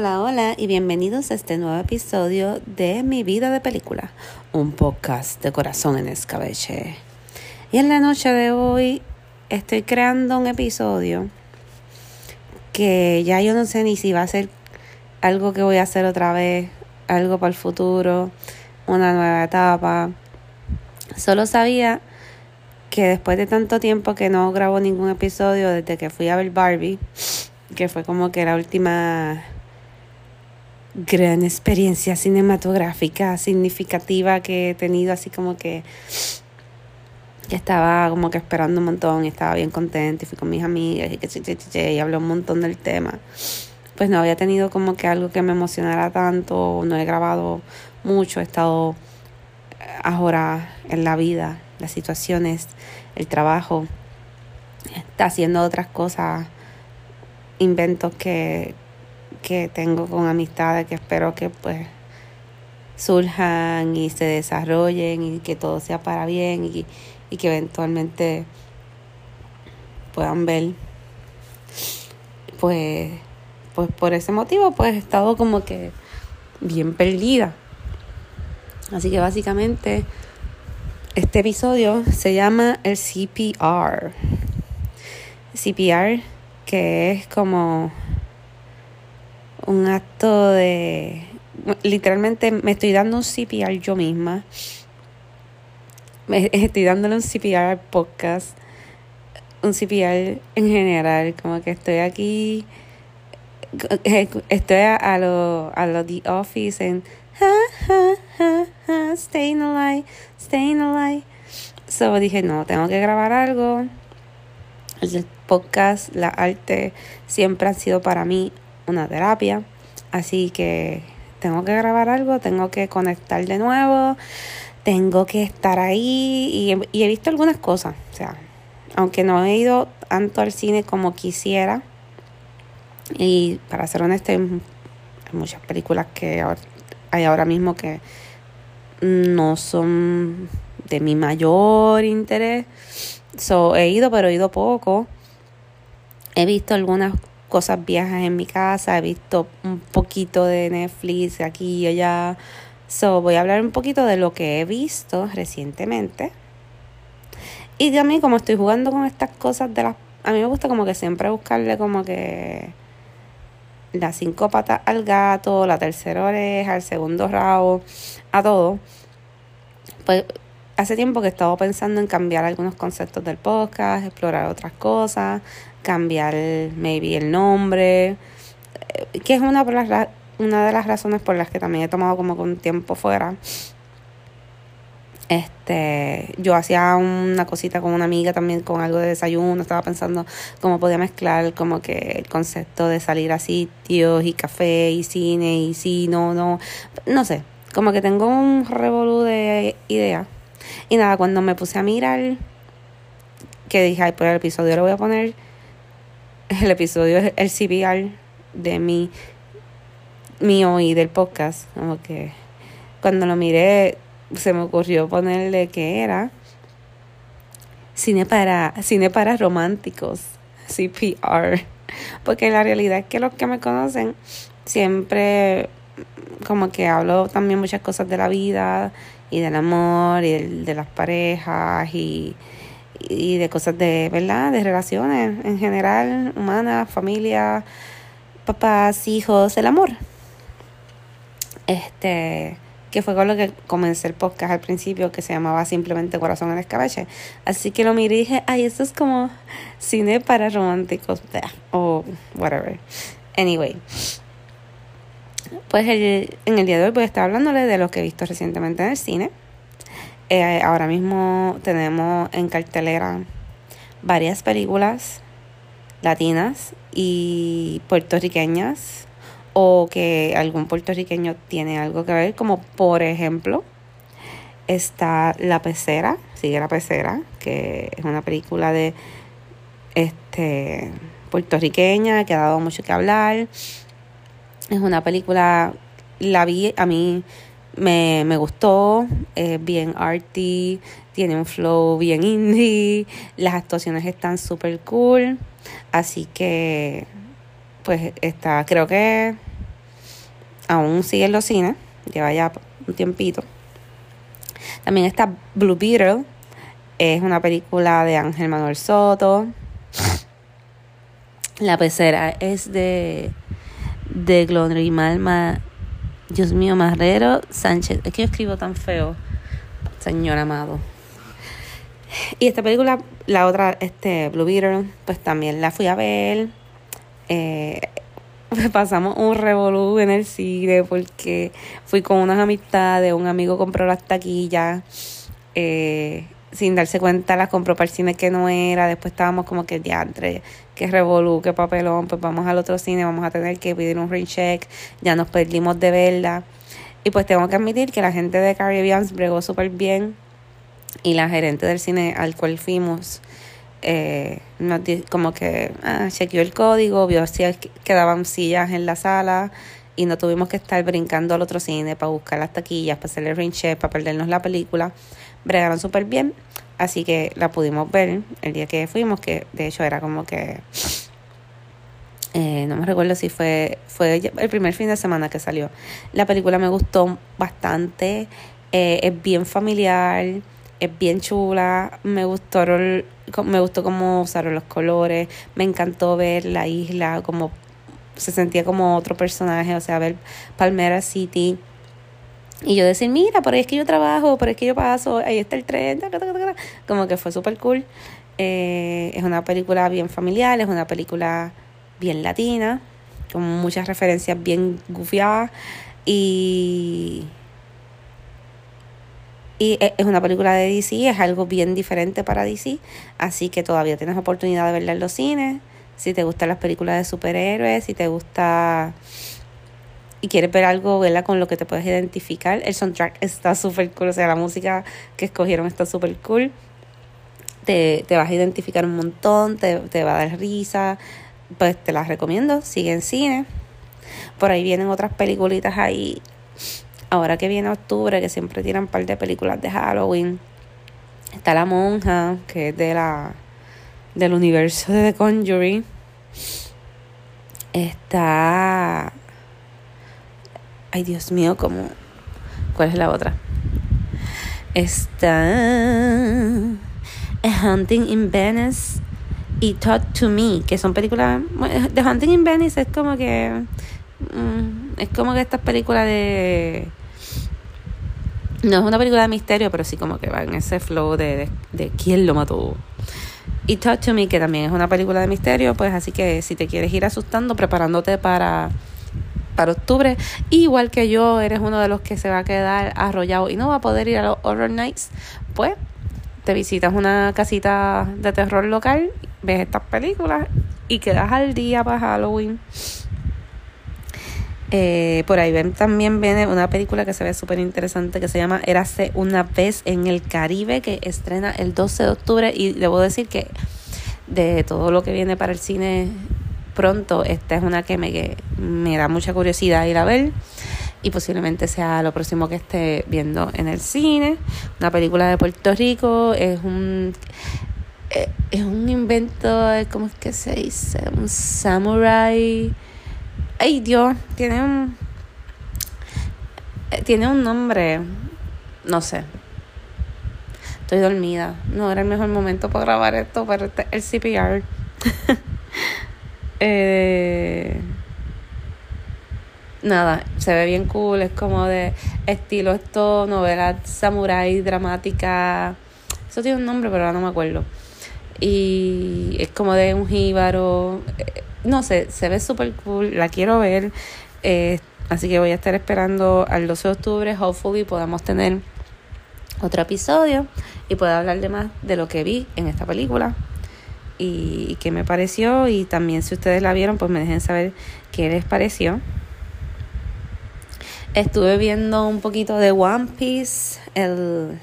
Hola, hola y bienvenidos a este nuevo episodio de Mi Vida de Película, un podcast de corazón en escabeche. Y en la noche de hoy estoy creando un episodio que ya yo no sé ni si va a ser algo que voy a hacer otra vez, algo para el futuro, una nueva etapa. Solo sabía que después de tanto tiempo que no grabo ningún episodio desde que fui a ver Barbie, que fue como que la última gran experiencia cinematográfica significativa que he tenido, así como que, que estaba como que esperando un montón y estaba bien contenta y fui con mis amigas y que y hablé un montón del tema. Pues no había tenido como que algo que me emocionara tanto, no he grabado mucho, he estado ahora en la vida, las situaciones, el trabajo, está haciendo otras cosas, inventos que, que tengo con amistades que espero que pues surjan y se desarrollen y que todo sea para bien y, y que eventualmente puedan ver pues pues por ese motivo pues he estado como que bien perdida. Así que básicamente este episodio se llama el CPR CPR que es como un acto de... Literalmente me estoy dando un CPR yo misma. Me estoy dándole un CPR al podcast. Un CPR en general. Como que estoy aquí... Estoy a, lo, a lo The Office en... staying alive, staying alive. So dije, no, tengo que grabar algo. El podcast, la arte, siempre han sido para mí una terapia. Así que tengo que grabar algo, tengo que conectar de nuevo, tengo que estar ahí y, he visto algunas cosas. O sea, aunque no he ido tanto al cine como quisiera, y para ser honesta, hay muchas películas que hay ahora mismo que no son de mi mayor interés. So, he ido, pero he ido poco. He visto algunas cosas viejas en mi casa, he visto un poquito de Netflix aquí y allá. So, voy a hablar un poquito de lo que he visto recientemente. Y también como estoy jugando con estas cosas de las... A mí me gusta como que siempre buscarle como que las cinco patas al gato, la tercera oreja, el segundo rabo, a todo. Pues hace tiempo que he estado pensando en cambiar algunos conceptos del podcast, explorar otras cosas, cambiar maybe el nombre, eh, que es una, una de las razones por las que también he tomado como un tiempo fuera. Este, yo hacía una cosita con una amiga también con algo de desayuno, estaba pensando cómo podía mezclar como que el concepto de salir a sitios y café y cine y sí, no, no, no sé, como que tengo un revolú de ideas. Y nada, cuando me puse a mirar, que dije, ay, pues el episodio lo voy a poner el episodio el CBR de mi mío y del podcast. Como que cuando lo miré se me ocurrió ponerle que era cine para cine para románticos, CPR. Porque la realidad es que los que me conocen siempre como que hablo también muchas cosas de la vida y del amor y de las parejas y y de cosas de, ¿verdad? De relaciones en general, humanas, familia, papás, hijos, el amor. Este, que fue con lo que comencé el podcast al principio, que se llamaba simplemente Corazón en Escabeche. Así que lo miré y dije, ay, esto es como cine para románticos, o whatever. Anyway. Pues el, en el día de hoy voy a estar hablándole de lo que he visto recientemente en el cine eh, ahora mismo tenemos en cartelera varias películas latinas y puertorriqueñas o que algún puertorriqueño tiene algo que ver, como por ejemplo está La Pecera, sigue La Pecera, que es una película de este puertorriqueña que ha dado mucho que hablar. Es una película, la vi, a mí me, me gustó, es bien arty, tiene un flow bien indie, las actuaciones están súper cool, así que pues está, creo que aún sigue en los cines, lleva ya un tiempito. También está Blue Beetle, es una película de Ángel Manuel Soto. La pecera es de, de Glorimalma, Dios mío, Marrero Sánchez. Es que yo escribo tan feo, señor amado. Y esta película, la otra, este, Blue Beetle, pues también la fui a ver. Eh, pasamos un revolú en el cine porque fui con unas amistades, un amigo compró las taquillas, eh, sin darse cuenta las compró para el cine que no era, después estábamos como que diantre, que revolú, que papelón, pues vamos al otro cine, vamos a tener que pedir un check ya nos perdimos de verla. Y pues tengo que admitir que la gente de Caribbean bregó súper bien y la gerente del cine al cual fuimos eh, como que ah, chequeó el código, vio si quedaban sillas en la sala y no tuvimos que estar brincando al otro cine para buscar las taquillas, para hacerle ring check, para perdernos la película. Bregaron súper bien, así que la pudimos ver el día que fuimos, que de hecho era como que... Eh, no me recuerdo si fue, fue el primer fin de semana que salió. La película me gustó bastante, eh, es bien familiar, es bien chula, me gustó, me gustó cómo usaron los colores, me encantó ver la isla, como se sentía como otro personaje, o sea, ver Palmera City. Y yo decir, mira, por ahí es que yo trabajo, por ahí es que yo paso, ahí está el tren, como que fue súper cool. Eh, es una película bien familiar, es una película bien latina, con muchas referencias bien gufiadas y y e, es una película de DC, es algo bien diferente para DC, así que todavía tienes oportunidad de verla en los cines. Si te gustan las películas de superhéroes, si te gusta y quieres ver algo, verla con lo que te puedes identificar. El soundtrack está súper cool, o sea, la música que escogieron está súper cool. Te, te, vas a identificar un montón, te, te va a dar risa. Pues te las recomiendo, sigue en cine. Por ahí vienen otras peliculitas ahí ahora que viene octubre, que siempre tiran un par de películas de Halloween, está La Monja, que es de la del universo de The Conjuring. Está. Ay, Dios mío, ¿cómo? ¿Cuál es la otra? Está. A Hunting in Venice y Talk to Me, que son películas. The Hunting in Venice es como que. Mm, es como que estas películas de no es una película de misterio, pero sí como que va en ese flow de, de, quién lo mató. Y Talk to Me, que también es una película de misterio, pues así que si te quieres ir asustando, preparándote para, para octubre, igual que yo, eres uno de los que se va a quedar arrollado y no va a poder ir a los Horror Nights, pues te visitas una casita de terror local, ves estas películas y quedas al día para Halloween. Eh, por ahí ven, también viene una película que se ve súper interesante que se llama Érase una vez en el Caribe, que estrena el 12 de octubre. Y debo decir que de todo lo que viene para el cine pronto, esta es una que me, me da mucha curiosidad ir a ver. Y posiblemente sea lo próximo que esté viendo en el cine. Una película de Puerto Rico, es un eh, es un invento, ¿cómo es que se dice? Un samurai Ay, Dios, tiene un. Eh, tiene un nombre. No sé. Estoy dormida. No era el mejor momento para grabar esto, pero este, el CPR. eh, nada, se ve bien cool. Es como de estilo esto, novela samurai, dramática. Eso tiene un nombre, pero ahora no me acuerdo. Y es como de un jíbaro. Eh, no sé, se ve súper cool, la quiero ver. Eh, así que voy a estar esperando al 12 de octubre. Hopefully podamos tener otro episodio y pueda hablar de más de lo que vi en esta película y, qué me pareció. Y también si ustedes la vieron, pues me dejen saber qué les pareció. Estuve viendo un poquito de One Piece, el,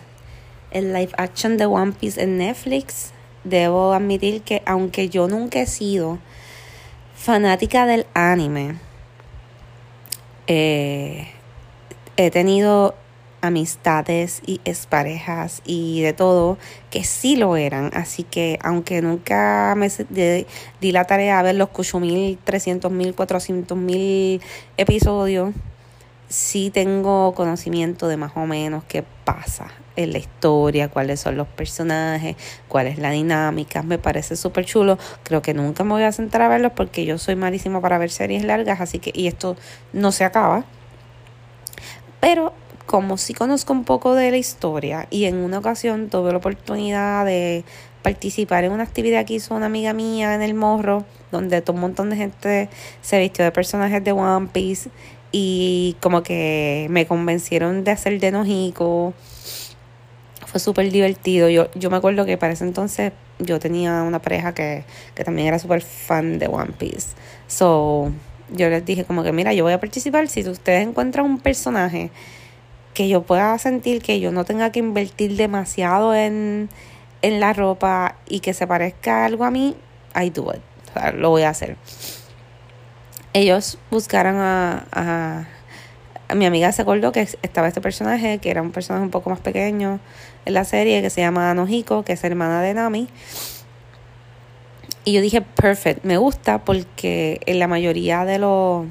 el live action de One Piece en Netflix. Debo admitir que aunque yo nunca he sido fanática del anime, eh, he tenido amistades y exparejas y de todo que sí lo eran. Así que aunque nunca me di la tarea de ver los 8.000, 300.000, 400.000 episodios, sí tengo conocimiento de más o menos qué pasa en la historia, cuáles son los personajes, cuál es la dinámica. Me parece súper chulo. Creo que nunca me voy a sentar a verlos porque yo soy malísima para ver series largas, así que, y esto no se acaba. Pero como sí conozco un poco de la historia y en una ocasión tuve la oportunidad de participar en una actividad que hizo una amiga mía en el morro, donde todo un montón de gente se vistió de personajes de One Piece y como que me convencieron de hacer de Nojico. Fue súper divertido. Yo, yo me acuerdo que para ese entonces yo tenía una pareja que, que también era súper fan de One Piece. So, yo les dije como que mira, yo voy a participar si ustedes encuentran un personaje que yo pueda sentir que yo no tenga que invertir demasiado en, en la ropa y que se parezca algo a mí, I do it. O sea, lo voy a hacer. Ellos buscaron a, a, mi amiga se acordó que estaba este personaje, que era un personaje un poco más pequeño en la serie, que se llama Nojiko, que es hermana de Nami. Y yo dije, perfect, me gusta porque en la mayoría de los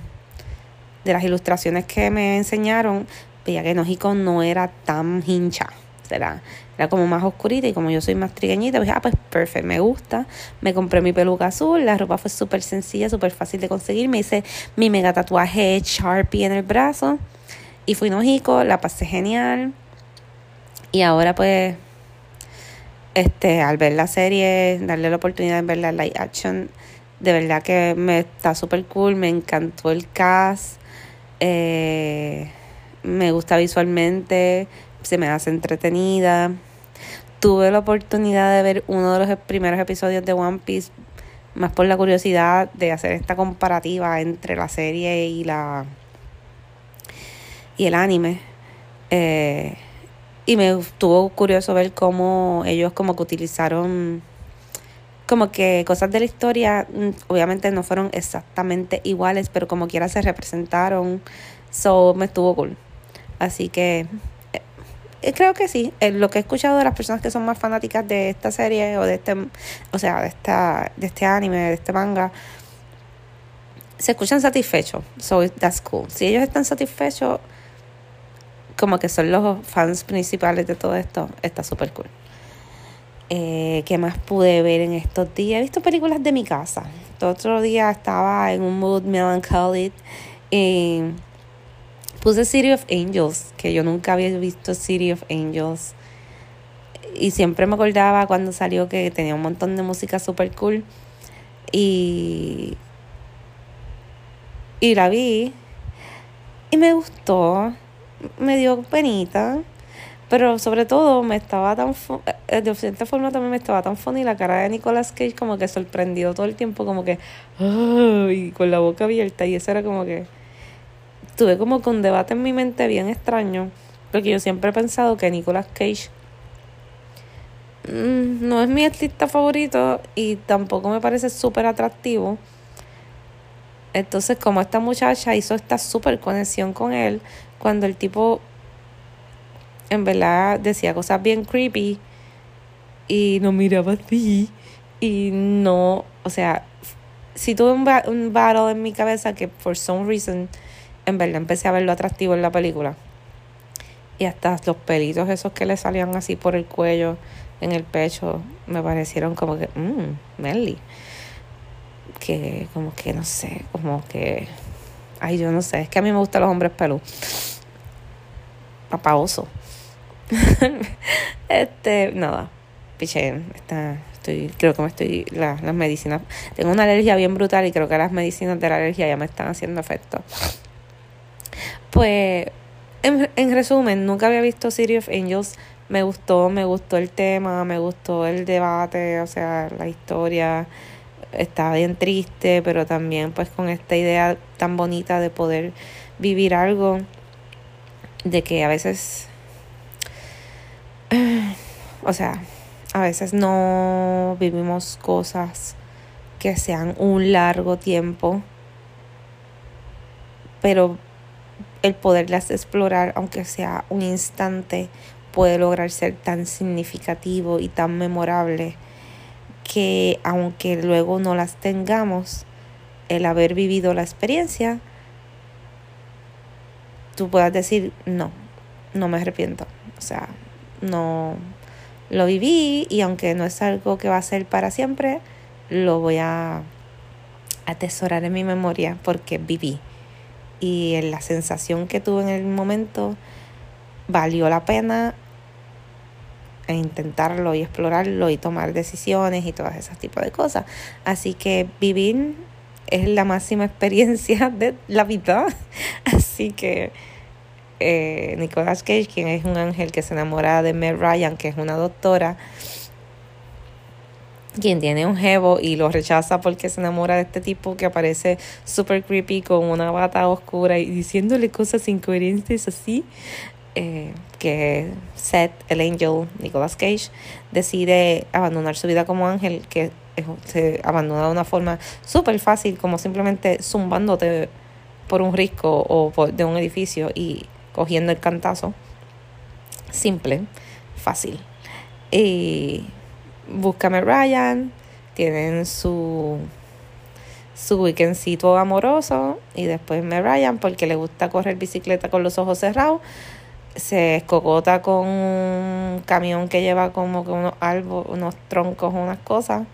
de las ilustraciones que me enseñaron veía que Nojiko no era tan hincha. Era, era como más oscurita y como yo soy más trigueñita, dije, ah, pues perfecto, me gusta. Me compré mi peluca azul, la ropa fue súper sencilla, súper fácil de conseguir. Me hice mi mega tatuaje Sharpie en el brazo y fui Nojiko, la pasé genial. Y ahora pues, este, al ver la serie, darle la oportunidad de ver la live action, de verdad que me está súper cool, me encantó el cast. Eh, me gusta visualmente, se me hace entretenida. Tuve la oportunidad de ver uno de los primeros episodios de One Piece, más por la curiosidad de hacer esta comparativa entre la serie y la y el anime. Eh, y me estuvo curioso ver cómo ellos como que utilizaron como que cosas de la historia mm, obviamente no fueron exactamente iguales, pero como quiera se representaron. So me estuvo cool. Así que eh, creo que sí. Eh, lo que he escuchado de las personas que son más fanáticas de esta serie o de este, o sea, de esta, de este anime, de este manga, se escuchan satisfechos. So that's cool. Si ellos están satisfechos, como que son los fans principales de todo esto, está súper cool. Eh, ¿Qué más pude ver en estos días? He visto películas de mi casa. Todo otro día estaba en un mood melancholic. Y Puse City of Angels, que yo nunca había visto City of Angels. Y siempre me acordaba cuando salió que tenía un montón de música super cool. Y, y la vi. Y me gustó. Me dio penita. Pero sobre todo me estaba tan... Eh, de cierta forma también me estaba tan funny la cara de Nicolas Cage como que sorprendido todo el tiempo. Como que... y con la boca abierta. Y eso era como que tuve como que un debate en mi mente bien extraño, porque yo siempre he pensado que Nicolas Cage mm, no es mi artista favorito y tampoco me parece súper atractivo. Entonces, como esta muchacha hizo esta súper conexión con él, cuando el tipo en verdad decía cosas bien creepy y no miraba así y no, o sea, si tuve un, un battle en mi cabeza que por some reason en verdad empecé a verlo atractivo en la película. Y hasta los pelitos esos que le salían así por el cuello, en el pecho, me parecieron como que, mmm, Melly. Que como que no sé, como que, ay, yo no sé, es que a mí me gustan los hombres pelú. Papaoso. este, nada, piché, está, estoy, creo que me estoy, las medicinas, tengo una alergia bien brutal y creo que las medicinas de la alergia ya me están haciendo efecto. Pues, en, resumen, nunca había visto City of Angels. Me gustó, me gustó el tema, me gustó el debate, o sea, la historia estaba bien triste, pero también pues con esta idea tan bonita de poder vivir algo, de que a veces, o sea, a veces no vivimos cosas que sean un largo tiempo, pero el poderlas explorar, aunque sea un instante, puede lograr ser tan significativo y tan memorable que aunque luego no las tengamos, el haber vivido la experiencia tú puedas decir, no, no me arrepiento. O sea, no lo viví y aunque no es algo que va a ser para siempre, lo voy a atesorar en mi memoria porque viví. Y la sensación que tuve en el momento valió la pena intentarlo y explorarlo y tomar decisiones y todas esas tipos de cosas. Así que vivir es la máxima experiencia de la vida. Así que eh, Nicolas Cage, quien es un ángel que se enamora de Meg Ryan, que es una doctora, quien tiene un jevo y lo rechaza porque se enamora de este tipo que aparece super creepy con una bata oscura y diciéndole cosas incoherentes así. Eh, que Seth, el angel Nicolas Cage, decide abandonar su vida como ángel, que se abandona de una forma súper fácil, como simplemente zumbándote por un risco o por, de un edificio y cogiendo el cantazo. Simple, fácil. Y búscame Ryan, tienen su su amoroso y después me Ryan porque le gusta correr bicicleta con los ojos cerrados se escocota con un camión que lleva como que unos árboles, unos troncos, unas cosas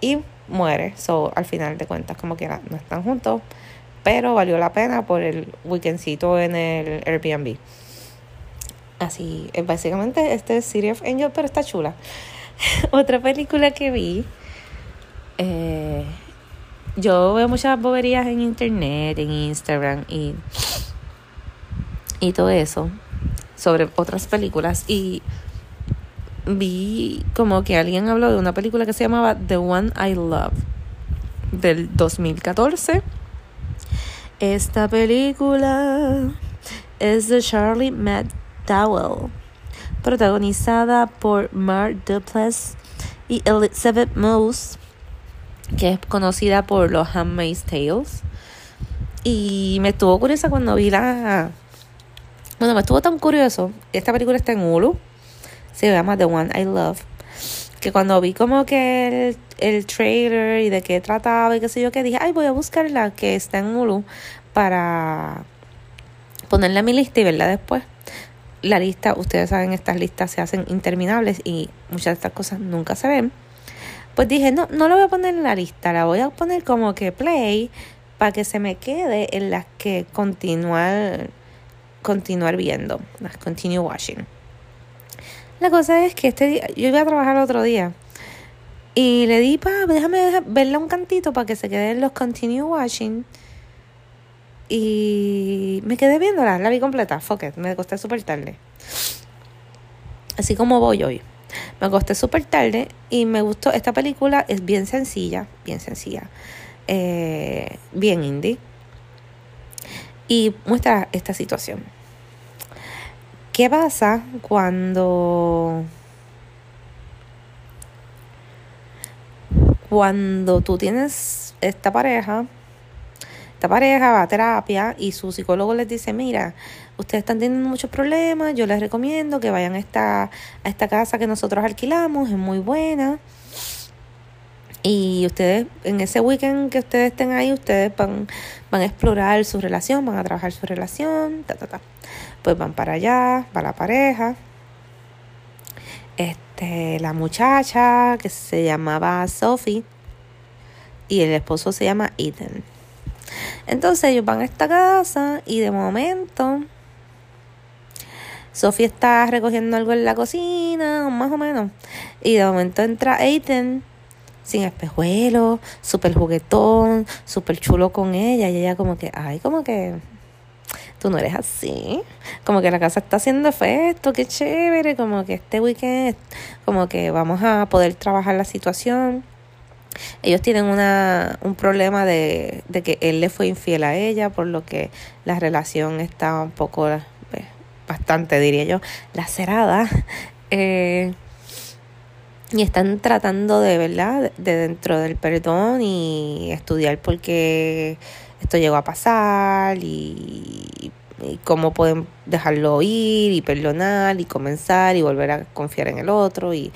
y muere. So, al final de cuentas, como quiera, no están juntos, pero valió la pena por el weekendcito en el Airbnb. Así, básicamente este es City of Angel, pero está chula. Otra película que vi, eh, yo veo muchas boberías en internet, en Instagram y, y todo eso sobre otras películas y vi como que alguien habló de una película que se llamaba The One I Love del 2014. Esta película es de Charlie McDowell, protagonizada por Mark Duplass y Elizabeth Moss, que es conocida por los Handmaid's Tales. Y me estuvo curiosa cuando vi la, bueno, me estuvo tan curioso. Esta película está en Hulu. Se llama The One I Love. Que cuando vi como que el, el trailer y de qué trataba y qué sé yo, que dije, ay, voy a buscar la que está en Hulu para ponerla en mi lista y verla después. La lista, ustedes saben, estas listas se hacen interminables y muchas de estas cosas nunca se ven. Pues dije, no, no la voy a poner en la lista, la voy a poner como que play para que se me quede en las que continuar continuar viendo, continue watching. La cosa es que este día, yo iba a trabajar otro día y le di, pa, déjame verla un cantito para que se queden los continue watching. Y me quedé viéndola, la vi completa, fuck it, me acosté súper tarde. Así como voy hoy. Me acosté súper tarde y me gustó. Esta película es bien sencilla, bien sencilla, eh, bien indie. Y muestra esta situación. ¿Qué pasa cuando cuando tú tienes esta pareja, esta pareja va a terapia y su psicólogo les dice, mira, ustedes están teniendo muchos problemas, yo les recomiendo que vayan a esta, a esta casa que nosotros alquilamos, es muy buena. Y ustedes, en ese weekend que ustedes estén ahí, ustedes van, van a explorar su relación, van a trabajar su relación, ta, ta, ta pues van para allá, va la pareja. Este, la muchacha que se llamaba Sophie y el esposo se llama Ethan. Entonces ellos van a esta casa y de momento Sophie está recogiendo algo en la cocina, más o menos. Y de momento entra Ethan sin espejuelo, súper juguetón, súper chulo con ella. Y ella como que, ay, como que tú no eres así. Como que la casa está haciendo efecto, qué chévere, como que este weekend, como que vamos a poder trabajar la situación. Ellos tienen una, un problema de, de que él le fue infiel a ella, por lo que la relación está un poco, pues, bastante diría yo, lacerada. Eh, y están tratando de, ¿verdad?, de dentro del perdón y estudiar por qué esto llegó a pasar y, cómo pueden dejarlo ir y perdonar y comenzar y volver a confiar en el otro. Y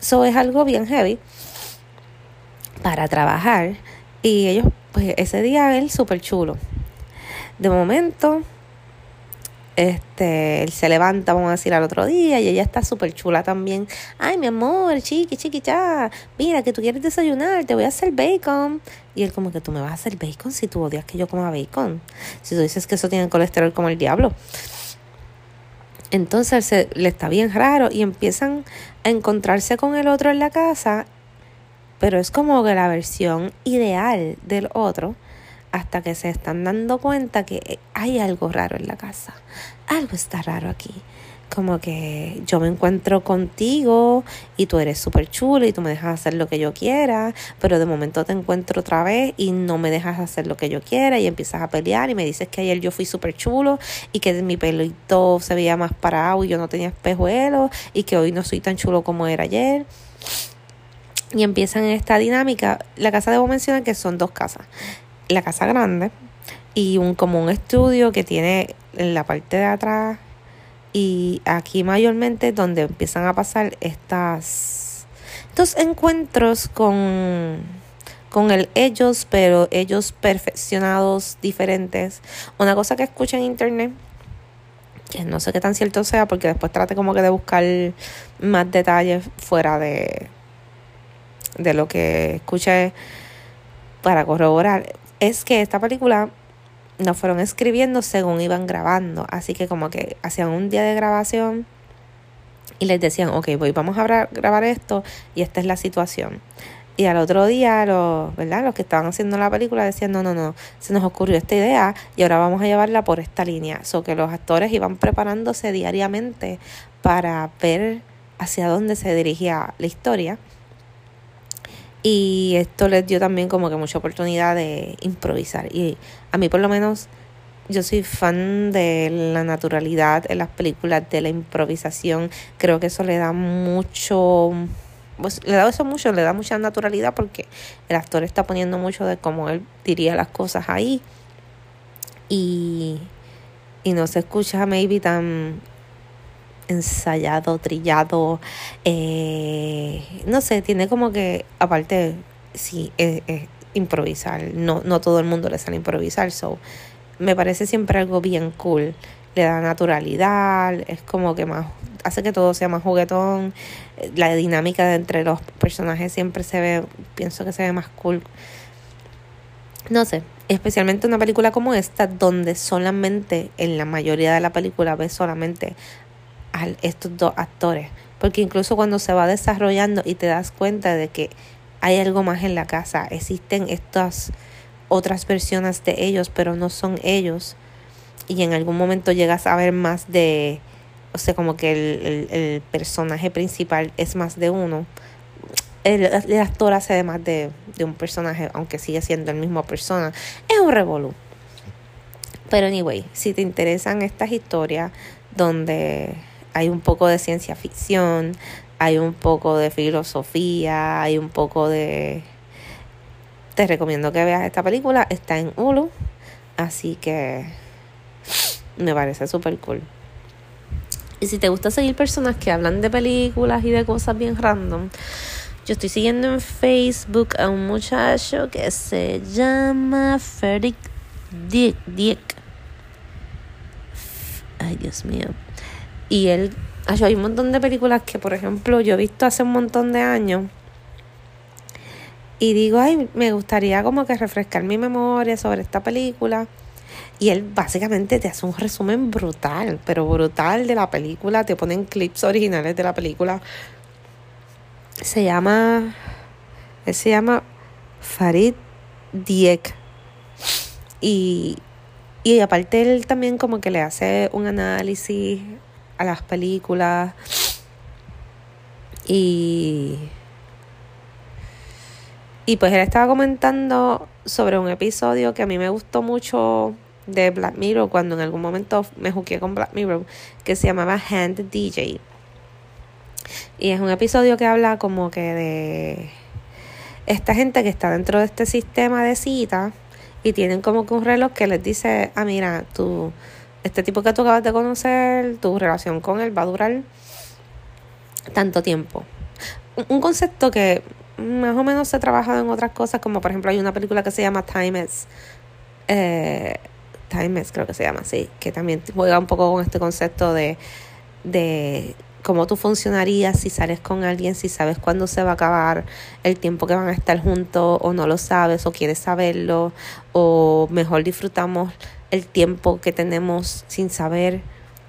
eso es algo bien heavy para trabajar. Y ellos, pues ese día él súper chulo. De momento, este, él se levanta, vamos a decir, al otro día y ella está súper chula también. Ay, mi amor, chiqui, chiqui, ya. Mira, que tú quieres desayunar, te voy a hacer bacon. Y él como que tú me vas a hacer bacon si tú odias que yo coma bacon. Si tú dices que eso tiene colesterol como el diablo. Entonces le está bien raro y empiezan a encontrarse con el otro en la casa, pero es como que la versión ideal del otro hasta que se están dando cuenta que hay algo raro en la casa. Algo está raro aquí. Como que yo me encuentro contigo y tú eres súper chulo y tú me dejas hacer lo que yo quiera, pero de momento te encuentro otra vez y no me dejas hacer lo que yo quiera y empiezas a pelear y me dices que ayer yo fui súper chulo y que mi pelito se veía más parado y yo no tenía espejuelos y que hoy no soy tan chulo como era ayer y empiezan esta dinámica. La casa debo mencionar que son dos casas la casa grande y un como un estudio que tiene en la parte de atrás y aquí mayormente donde empiezan a pasar estas estos encuentros con con el ellos pero ellos perfeccionados diferentes una cosa que escuché en internet que no sé qué tan cierto sea porque después trate como que de buscar más detalles fuera de de lo que escuché para corroborar es que esta película nos fueron escribiendo según iban grabando. Así que como que hacían un día de grabación y les decían, ok, voy, vamos a grabar esto y esta es la situación. Y al otro día, los, ¿verdad? los que estaban haciendo la película decían, no, no, no, se nos ocurrió esta idea y ahora vamos a llevarla por esta línea. So que los actores iban preparándose diariamente para ver hacia dónde se dirigía la historia. Y esto les dio también como que mucha oportunidad de improvisar. Y a mí por lo menos yo soy fan de la naturalidad en las películas, de la improvisación. Creo que eso le da mucho, pues le da eso mucho, le da mucha naturalidad porque el actor está poniendo mucho de cómo él diría las cosas ahí. Y, y no se escucha maybe tan ensayado, trillado, eh, no sé, tiene como que, aparte, sí, es, improvisar, no, no todo el mundo le sale improvisar, so, me parece siempre algo bien cool, le da naturalidad, es como que más, hace que todo sea más juguetón, la dinámica de entre los personajes siempre se ve, pienso que se ve más cool. No sé, especialmente una película como esta, donde solamente en la mayoría de la película ves solamente estos dos actores. Porque incluso cuando se va desarrollando y te das cuenta de que hay algo más en la casa, existen estas otras versiones de ellos, pero no son ellos. Y en algún momento llegas a ver más de, o sea, como que el, el, personaje principal es más de uno. El, actor hace más de, de un personaje, aunque sigue siendo el mismo persona. Es un revolú. Pero anyway, si te interesan estas historias donde hay un poco de ciencia ficción, hay un poco de filosofía, hay un poco de... Te recomiendo que veas esta película, está en Hulu, así que me parece súper cool. Y si te gusta seguir personas que hablan de películas y de cosas bien random, yo estoy siguiendo en Facebook a un muchacho que se llama Frederick Dick. Ay, Dios mío. Y él, hay un montón de películas que, por ejemplo, yo he visto hace un montón de años. Y digo, ay, me gustaría como que refrescar mi memoria sobre esta película. Y él básicamente te hace un resumen brutal, pero brutal de la película. Te ponen clips originales de la película. Se llama. Él se llama Farid Diek. Y, y aparte él también como que le hace un análisis las películas. Y y pues él estaba comentando sobre un episodio que a mí me gustó mucho de Black Mirror cuando en algún momento me juqué con Black Mirror que se llamaba Hand DJ y es un episodio que habla como que de esta gente que está dentro de este sistema de cita y tienen como que un reloj que les dice ah mira tú este tipo que tú acabas de conocer, tu relación con él va a durar tanto tiempo. Un concepto que más o menos se ha trabajado en otras cosas, como por ejemplo hay una película que se llama Time is, eh, Timeless creo que se llama así, que también juega un poco con este concepto de, de cómo tú funcionarías si sales con alguien, si sabes cuándo se va a acabar el tiempo que van a estar juntos o no lo sabes o quieres saberlo o mejor disfrutamos el tiempo que tenemos sin saber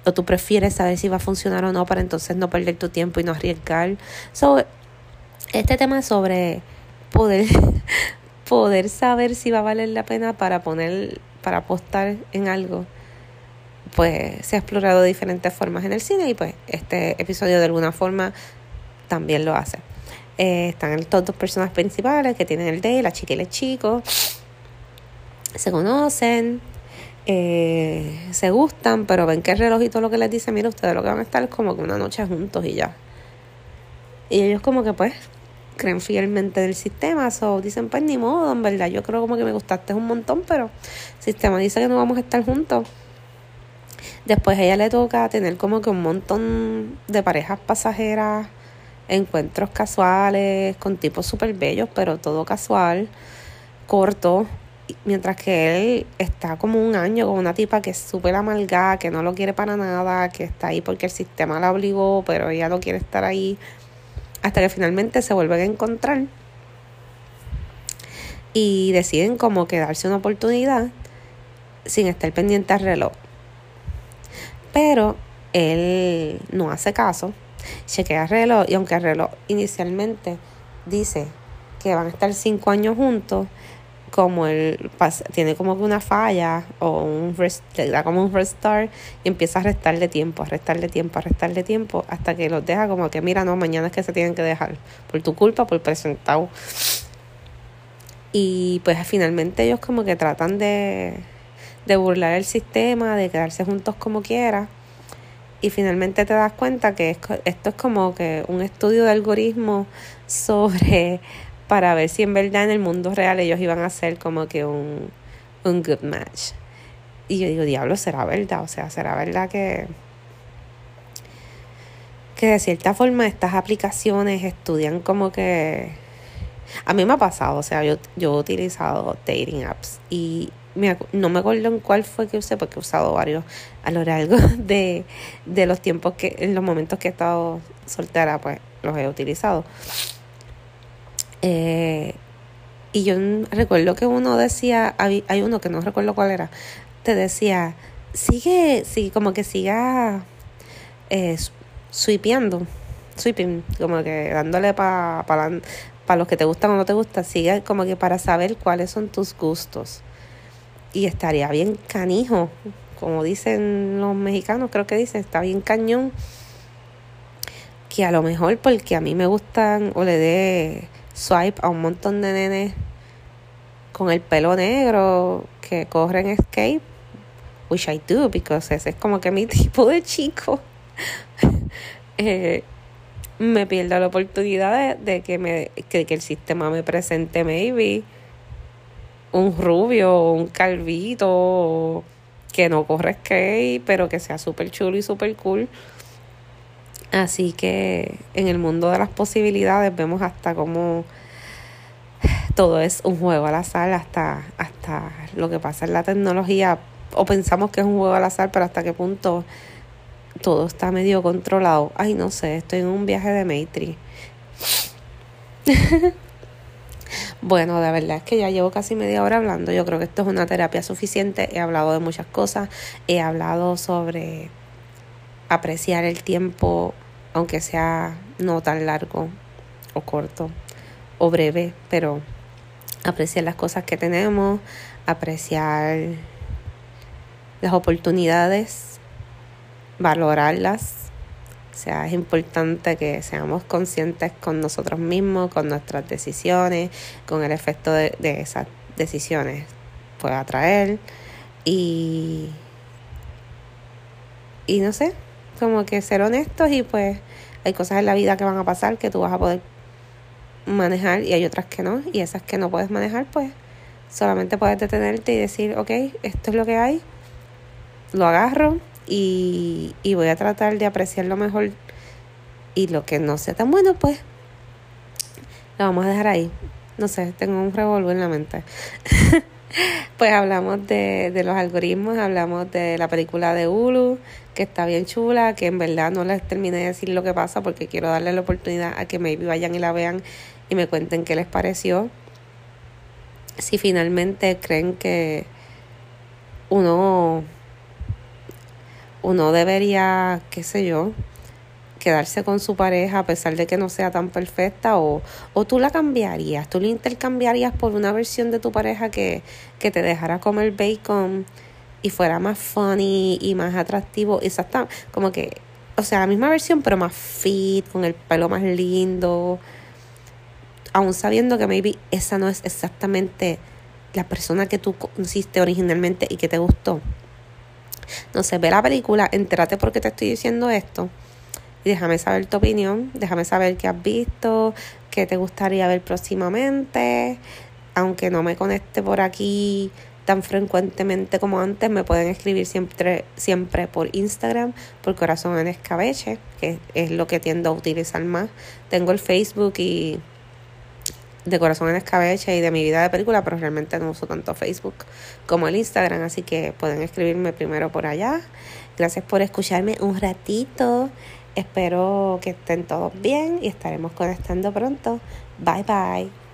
o tú prefieres saber si va a funcionar o no para entonces no perder tu tiempo y no arriesgar. So, este tema sobre poder poder saber si va a valer la pena para poner para apostar en algo pues se ha explorado de diferentes formas en el cine y pues este episodio de alguna forma también lo hace. Eh, están estas dos personas principales que tienen el D, la chica y el chico. Se conocen, eh, se gustan, pero ven que el reloj todo lo que les dice, mira, ustedes lo que van a estar es como que una noche juntos y ya. Y ellos como que pues creen fielmente del sistema, o dicen pues ni modo, en verdad, yo creo como que me gustaste un montón, pero el sistema dice que no vamos a estar juntos. Después a ella le toca tener como que un montón de parejas pasajeras, encuentros casuales, con tipos súper bellos, pero todo casual, corto. Mientras que él está como un año con una tipa que es súper amargada, que no lo quiere para nada, que está ahí porque el sistema la obligó, pero ella no quiere estar ahí. Hasta que finalmente se vuelven a encontrar y deciden como que darse una oportunidad sin estar pendiente al reloj. Pero él no hace caso, chequea el reloj y aunque el reloj inicialmente dice que van a estar cinco años juntos, como él tiene como que una falla o un le da como un restart y empieza a restarle tiempo, a restarle tiempo, a restarle tiempo hasta que los deja como que mira, no, mañana es que se tienen que dejar por tu culpa, por presentado. Y pues finalmente ellos como que tratan de de burlar el sistema, de quedarse juntos como quiera. Y finalmente te das cuenta que esto es como que un estudio de algoritmo sobre para ver si en verdad en el mundo real ellos iban a ser como que un, un good match. Y yo digo, diablo, será verdad, o sea, será verdad que que de cierta forma estas aplicaciones estudian como que a mí me ha pasado, o sea, yo, yo he utilizado dating apps y no me acuerdo en cuál fue que usé, porque he usado varios a lo largo de, de los tiempos que, en los momentos que he estado soltera, pues los he utilizado. Eh, y yo recuerdo que uno decía, hay, uno que no recuerdo cuál era, te decía, sigue, sí, como que siga eh, sweepeando, como que dándole para pa, los que te gustan o no te gustan, sigue como que para saber cuáles son tus gustos y estaría bien canijo, como dicen los mexicanos, creo que dicen, está bien cañón, que a lo mejor porque a mí me gustan o le dé swipe a un montón de nenes con el pelo negro que corren escape, which I do, because ese es como que mi tipo de chico. eh, me pierdo la oportunidad de, que me que, el sistema me presente maybe un rubio, un calvito, que no corre skate, pero que sea súper chulo y súper cool. Así que en el mundo de las posibilidades vemos hasta cómo todo es un juego al azar, hasta, hasta lo que pasa en la tecnología, o pensamos que es un juego al azar, pero hasta qué punto todo está medio controlado. Ay, no sé, estoy en un viaje de Matrix. Bueno, de verdad es que ya llevo casi media hora hablando. Yo creo que esto es una terapia suficiente. He hablado de muchas cosas. He hablado sobre apreciar el tiempo, aunque sea no tan largo o corto o breve, pero apreciar las cosas que tenemos, apreciar las oportunidades, valorarlas. O sea, es importante que seamos conscientes con nosotros mismos, con nuestras decisiones, con el efecto de, esas decisiones puede atraer y y no sé, como que ser honestos y pues hay cosas en la vida que van a pasar que tú vas a poder manejar y hay otras que no y esas que no puedes manejar pues solamente puedes detenerte y decir ok, esto es lo que hay, lo agarro y, y voy a tratar de apreciarlo mejor y lo que no sea tan bueno, pues lo vamos a dejar ahí. No sé, tengo un revolver en la mente. Pues hablamos de, de los algoritmos, hablamos de la película de Hulu, que está bien chula, que en verdad no les terminé de decir lo que pasa porque quiero darle la oportunidad a que maybe vayan y la vean y me cuenten qué les pareció. Si finalmente creen que uno, uno debería, qué sé yo, quedarse con su pareja a pesar de que no sea tan perfecta o, o tú la cambiarías, tú la intercambiarías por una versión de tu pareja que, que te dejara comer bacon y fuera más funny y más atractivo, exacto, como que, o sea, la misma versión pero más fit, con el pelo más lindo, aún sabiendo que maybe esa no es exactamente la persona que tú conociste originalmente y que te gustó. No sé, ve la película, entérate por qué te estoy diciendo esto y déjame saber tu opinión, déjame saber qué has visto, qué te gustaría ver próximamente. Aunque no me conecte por aquí tan frecuentemente como antes, me pueden escribir siempre, siempre por Instagram, por Corazón en Escabeche, que es lo que tiendo a utilizar más. Tengo el Facebook y de Corazón en Escabeche y de mi vida de película, pero realmente no uso tanto Facebook como el Instagram, así que pueden escribirme primero por allá. Gracias por escucharme un ratito. Espero que estén todos bien y estaremos conectando pronto. Bye bye.